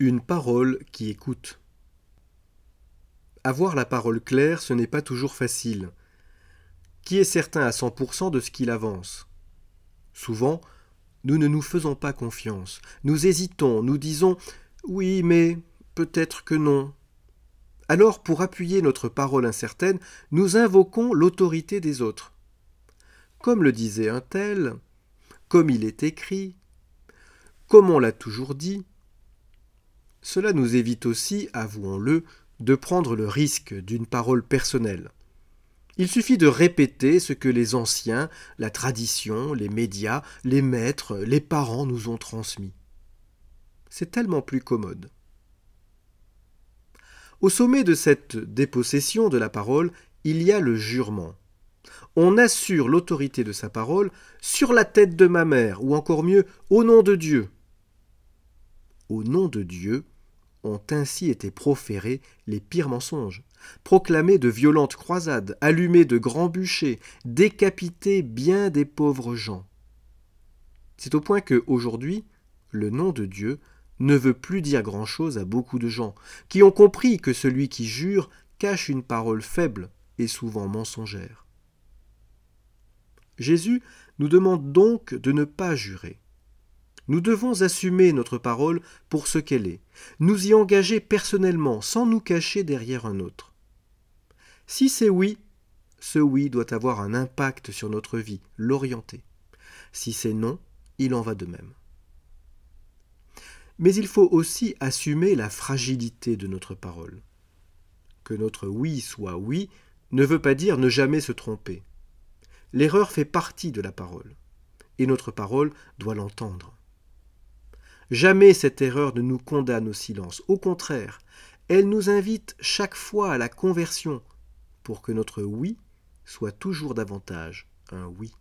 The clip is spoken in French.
Une parole qui écoute. Avoir la parole claire, ce n'est pas toujours facile. Qui est certain à 100% de ce qu'il avance? Souvent, nous ne nous faisons pas confiance. Nous hésitons, nous disons oui, mais peut-être que non. Alors, pour appuyer notre parole incertaine, nous invoquons l'autorité des autres. Comme le disait un tel, comme il est écrit, comme on l'a toujours dit. Cela nous évite aussi, avouons-le, de prendre le risque d'une parole personnelle. Il suffit de répéter ce que les anciens, la tradition, les médias, les maîtres, les parents nous ont transmis. C'est tellement plus commode. Au sommet de cette dépossession de la parole, il y a le jurement. On assure l'autorité de sa parole sur la tête de ma mère, ou encore mieux, au nom de Dieu. Au nom de Dieu ont ainsi été proférés les pires mensonges, proclamés de violentes croisades, allumés de grands bûchers, décapités bien des pauvres gens. C'est au point que, aujourd'hui, le nom de Dieu ne veut plus dire grand-chose à beaucoup de gens, qui ont compris que celui qui jure cache une parole faible et souvent mensongère. Jésus nous demande donc de ne pas jurer. Nous devons assumer notre parole pour ce qu'elle est, nous y engager personnellement sans nous cacher derrière un autre. Si c'est oui, ce oui doit avoir un impact sur notre vie, l'orienter. Si c'est non, il en va de même. Mais il faut aussi assumer la fragilité de notre parole. Que notre oui soit oui ne veut pas dire ne jamais se tromper. L'erreur fait partie de la parole, et notre parole doit l'entendre. Jamais cette erreur ne nous condamne au silence. Au contraire, elle nous invite chaque fois à la conversion pour que notre oui soit toujours davantage un oui.